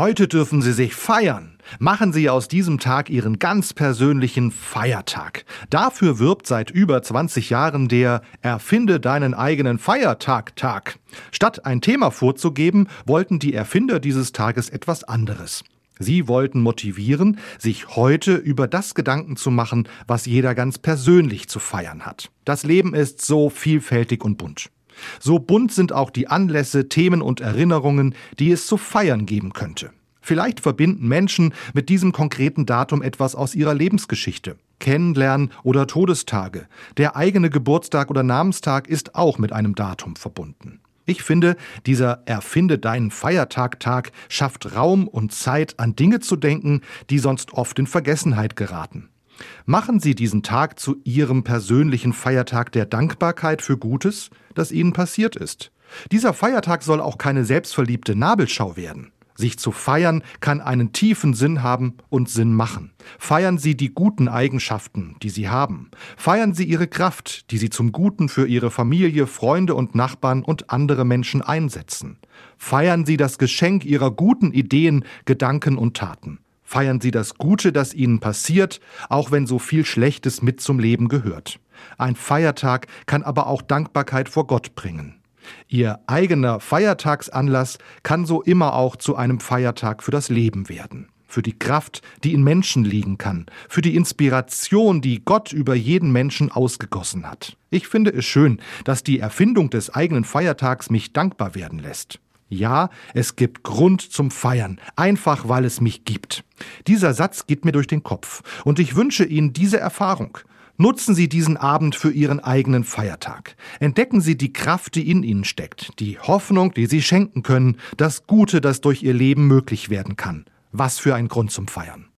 Heute dürfen Sie sich feiern. Machen Sie aus diesem Tag Ihren ganz persönlichen Feiertag. Dafür wirbt seit über 20 Jahren der Erfinde deinen eigenen Feiertag Tag. Statt ein Thema vorzugeben, wollten die Erfinder dieses Tages etwas anderes. Sie wollten motivieren, sich heute über das Gedanken zu machen, was jeder ganz persönlich zu feiern hat. Das Leben ist so vielfältig und bunt. So bunt sind auch die Anlässe, Themen und Erinnerungen, die es zu feiern geben könnte. Vielleicht verbinden Menschen mit diesem konkreten Datum etwas aus ihrer Lebensgeschichte. Kennenlernen oder Todestage. Der eigene Geburtstag oder Namenstag ist auch mit einem Datum verbunden. Ich finde, dieser Erfinde deinen Feiertag-Tag schafft Raum und Zeit, an Dinge zu denken, die sonst oft in Vergessenheit geraten. Machen Sie diesen Tag zu Ihrem persönlichen Feiertag der Dankbarkeit für Gutes, das Ihnen passiert ist. Dieser Feiertag soll auch keine selbstverliebte Nabelschau werden. Sich zu feiern kann einen tiefen Sinn haben und Sinn machen. Feiern Sie die guten Eigenschaften, die Sie haben. Feiern Sie Ihre Kraft, die Sie zum Guten für Ihre Familie, Freunde und Nachbarn und andere Menschen einsetzen. Feiern Sie das Geschenk Ihrer guten Ideen, Gedanken und Taten. Feiern Sie das Gute, das Ihnen passiert, auch wenn so viel Schlechtes mit zum Leben gehört. Ein Feiertag kann aber auch Dankbarkeit vor Gott bringen. Ihr eigener Feiertagsanlass kann so immer auch zu einem Feiertag für das Leben werden, für die Kraft, die in Menschen liegen kann, für die Inspiration, die Gott über jeden Menschen ausgegossen hat. Ich finde es schön, dass die Erfindung des eigenen Feiertags mich dankbar werden lässt. Ja, es gibt Grund zum Feiern, einfach weil es mich gibt. Dieser Satz geht mir durch den Kopf und ich wünsche Ihnen diese Erfahrung. Nutzen Sie diesen Abend für Ihren eigenen Feiertag. Entdecken Sie die Kraft, die in Ihnen steckt, die Hoffnung, die Sie schenken können, das Gute, das durch Ihr Leben möglich werden kann. Was für ein Grund zum Feiern.